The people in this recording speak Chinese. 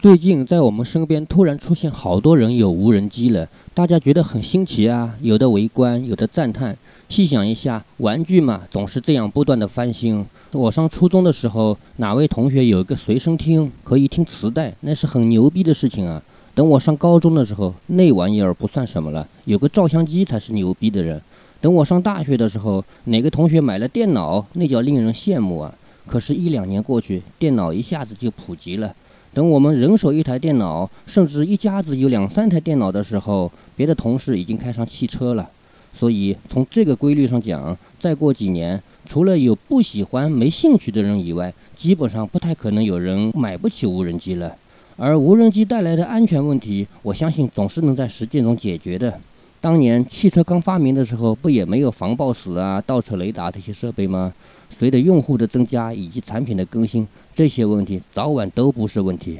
最近在我们身边突然出现好多人有无人机了，大家觉得很新奇啊，有的围观，有的赞叹。细想一下，玩具嘛，总是这样不断的翻新。我上初中的时候，哪位同学有一个随身听，可以听磁带，那是很牛逼的事情啊。等我上高中的时候，那玩意儿不算什么了，有个照相机才是牛逼的人。等我上大学的时候，哪个同学买了电脑，那叫令人羡慕啊。可是，一两年过去，电脑一下子就普及了。等我们人手一台电脑，甚至一家子有两三台电脑的时候，别的同事已经开上汽车了。所以从这个规律上讲，再过几年，除了有不喜欢、没兴趣的人以外，基本上不太可能有人买不起无人机了。而无人机带来的安全问题，我相信总是能在实践中解决的。当年汽车刚发明的时候，不也没有防抱死啊、倒车雷达这些设备吗？随着用户的增加以及产品的更新，这些问题早晚都不是问题。